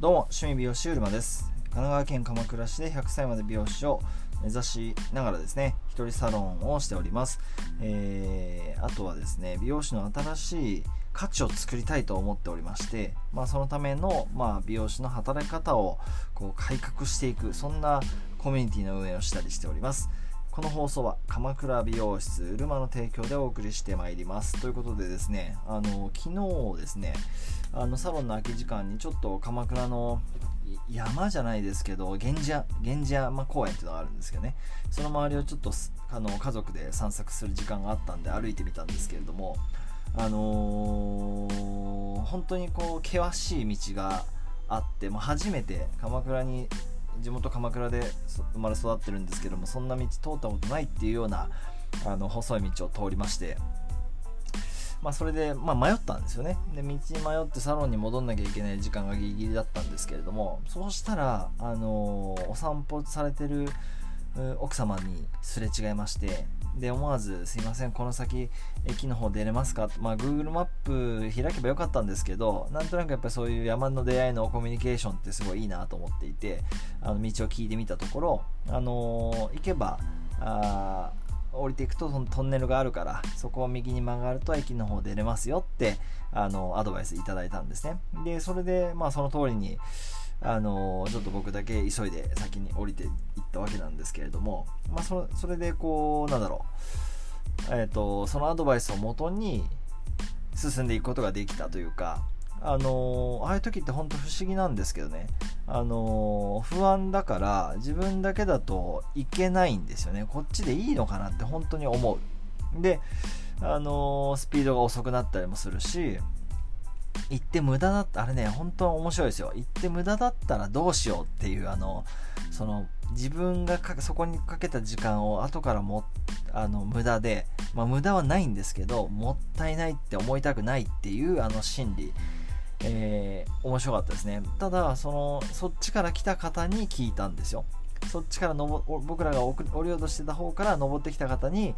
どうも趣味美容師うるまです。神奈川県鎌倉市で100歳まで美容師を目指しながらですね一人サロンをしております、えー、あとはですね美容師の新しい価値を作りたいと思っておりまして、まあ、そのための、まあ、美容師の働き方をこう改革していくそんなコミュニティの運営をしたりしております。この放送は鎌倉美容室うるまの提供でお送りしてまいります。ということでですねあの昨日ですねあのサロンの空き時間にちょっと鎌倉の山じゃないですけど源氏源氏山公園っていうのがあるんですけどね。その周りをちょっとあの家族で散策する時間があったんで歩いてみたんですけれどもあのー、本当にこう険しい道があって、まあ、初めて鎌倉に地元鎌倉で生まれ育ってるんですけどもそんな道通ったことないっていうようなあの細い道を通りましてまあ、それで、まあ、迷ったんですよね。で道に迷ってサロンに戻んなきゃいけない時間がギリギリだったんですけれどもそうしたら、あのー、お散歩されてる奥様にすれ違いましてで思わず「すいませんこの先駅の方出れますか?」まあ Google マップ開けばよかったんですけどなんとなくやっぱりそういう山の出会いのコミュニケーションってすごいいいなと思っていてあの道を聞いてみたところ、あのー、行けばあ降りていくとトンネルがあるからそこを右に曲がると駅の方出れますよってあのアドバイスいただいたんですねでそれでまあその通りにあのちょっと僕だけ急いで先に降りていったわけなんですけれども、まあ、それでこうなんだろう、えーと、そのアドバイスをもとに進んでいくことができたというかあのああいう時って本当不思議なんですけどね。あの不安だから自分だけだといけないんですよね。こっちでいいのかなって本当に思う。であのスピードが遅くなったりもするし行って無駄だったあれね本当は面白いですよ行って無駄だったらどうしようっていうあのその自分がそこにかけた時間を後からもあの無駄で、まあ、無駄はないんですけどもったいないって思いたくないっていうあの心理えー、面白かったですね。ただ、その、そっちから来た方に聞いたんですよ。そっちからのぼ僕らが降りようとしてた方から登ってきた方に、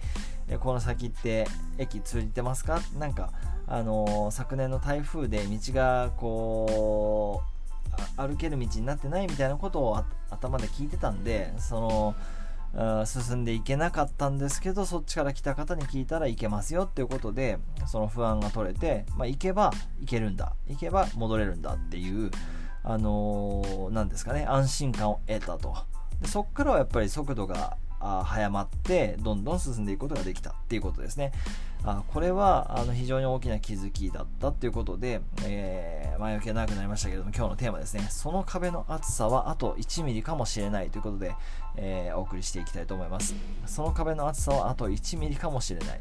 えこの先って駅通じてますか？なんか、あのー、昨年の台風で道がこう歩ける道になってないみたいなことを頭で聞いてたんでその進んでいけなかったんですけどそっちから来た方に聞いたらいけますよっていうことでその不安が取れて、まあ、行けば行けるんだ。行けば戻れるんだっていうあのー、なんですかね安心感を得たと。でそっからはやっぱり速度が早まってどんどん進んでいくことができたっていうことですね。あこれはあの非常に大きな気づきだったっていうことで、えー、前置きが長くなりましたけれども今日のテーマですね。その壁の厚さはあと1ミリかもしれないということで、えー、お送りしていきたいと思います。その壁の厚さはあと1ミリかもしれない。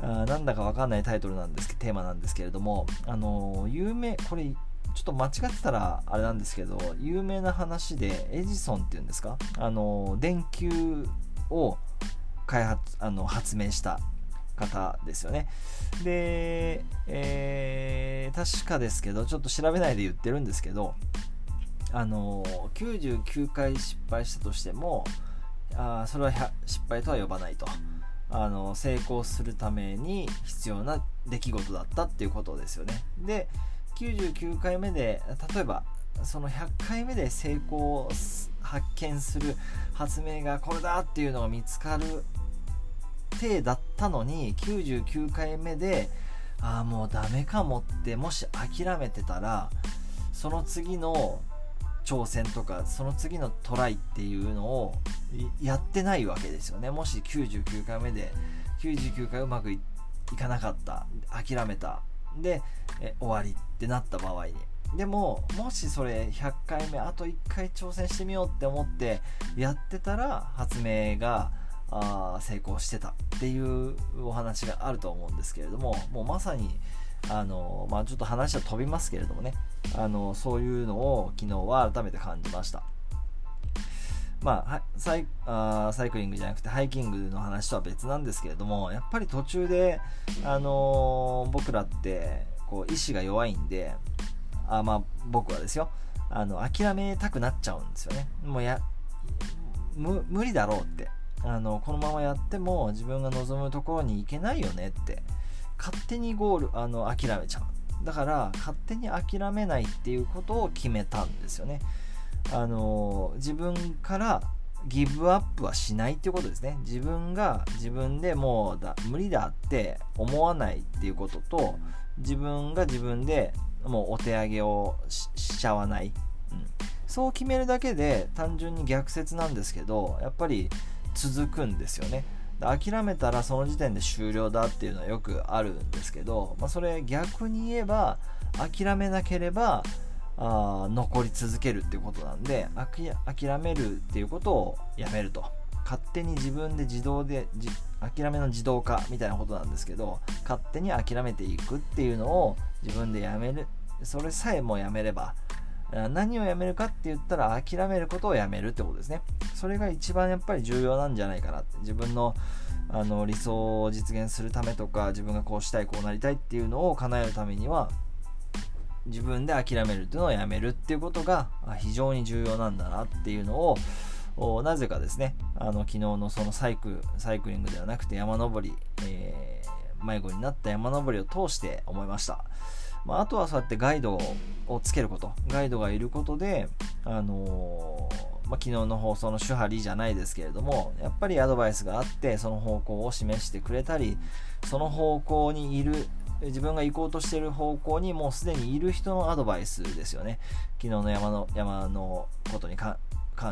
あなんだかわかんないタイトルなんですけどテーマなんですけれどもあの有名これちょっと間違ってたらあれなんですけど有名な話でエジソンっていうんですか？あの電球を開発あの発明した方ですよね。で、えー、確かですけど、ちょっと調べないで言ってるんですけど、あの99回失敗したとしても、あそれは失敗とは呼ばないと。あの成功するために必要な出来事だったっていうことですよね。で、99回目で、例えば、その100回目で成功を発見する発明がこれだっていうのが見つかる体だったのに99回目でああもうダメかもってもし諦めてたらその次の挑戦とかその次のトライっていうのをやってないわけですよね。もし99回目で99回うまくいかなかった諦めた。でえ終わりってなった場合にでももしそれ100回目あと1回挑戦してみようって思ってやってたら発明があ成功してたっていうお話があると思うんですけれどももうまさにあの、まあ、ちょっと話は飛びますけれどもねあのそういうのを昨日は改めて感じました。まあ、サイあサイクリングじゃなくてハイキングの話とは別なんですけれどもやっぱり途中で、あのー、僕らってこう意志が弱いんであまあ僕はですよあの諦めたくなっちゃうんですよね。もうや無理だろうって。あのこのままやっても自分が望むところに行けないよねって。勝手にゴールあの諦めちゃう。だから勝手に諦めないっていうことを決めたんですよね。あの自分からギブアップはしないっていうことですね。自分が自分でもうだ無理だって思わないっていうことと自分が自分でもうお手上げをしちゃわない、うん、そう決めるだけで単純に逆説なんですけどやっぱり続くんですよね。諦めたらその時点で終了だっていうのはよくあるんですけど、まあ、それ逆に言えば諦めなければあ残り続けるっていうことなんで諦めるっていうことをやめると。勝手に自分で自動で諦めの自動化みたいなことなんですけど勝手に諦めていくっていうのを自分でやめる。それさえもやめれば何をやめるかって言ったら諦めることをやめるってことですね。それが一番やっぱり重要なんじゃないかなって。自分のあの理想を実現するためとか自分がこうしたいこうなりたいっていうのを叶えるためには自分で諦めるっていうのをやめるっていうことが非常に重要なんだなっていうのをなぜかですねあの昨日のそのサイクサイクリングではなくて山登り、えー、迷子になった山登りを通して思いました。まあ、あとはそうやってガイドをつけることガイドがいることで、あのー、まあ、昨日の放送の手張りじゃないですけれどもやっぱりアドバイスがあってその方向を示してくれたりその方向にいる自分が行こうとしている方向にもうすでにいる人のアドバイスですよね。昨日の山の山のことに関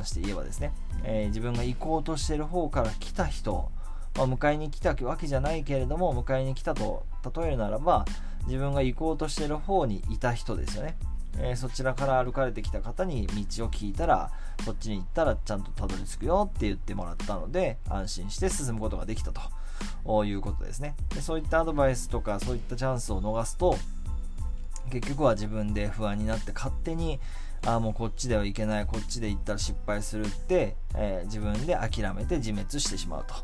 して言えばですね、えー、自分が行こうとしている方から来た人、まあ、迎えに来たわけじゃないけれども迎えに来たと例えるならば自分が行こうとしている方にいた人ですよね。えー、そちらから歩かれてきた方に道を聞いたらそっちに行ったらちゃんとたどり着くよって言ってもらったので安心して進むことができたと。いうことですね。でそういったアドバイスとかそういったチャンスを逃すと結局は自分で不安になって勝手にあもうこっちではいけないこっちで行ったら失敗するって、えー、自分で諦めて自滅してしまうと。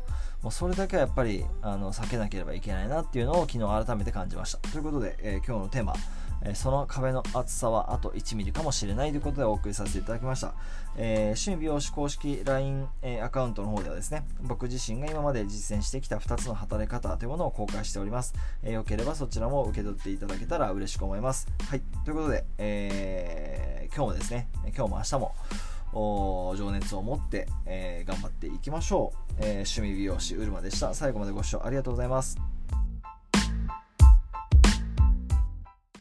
もうそれだけはやっぱりあの避けなければいけないなっていうのを昨日改めて感じました。ということで、えー、今日のテーマえその壁の厚さはあと1ミリかもしれないということでお送りさせていただきました。えー、趣味美容師公式 LINE、え、アカウントの方ではですね、僕自身が今まで実践してきた2つの働き方というものを公開しております。えー、よければそちらも受け取っていただけたら嬉しく思います。はい。ということで、えー、今日もですね、今日も明日も、情熱を持って、えー、頑張っていきましょう、えー、趣味美容師うるまでした最後までご視聴ありがとうございます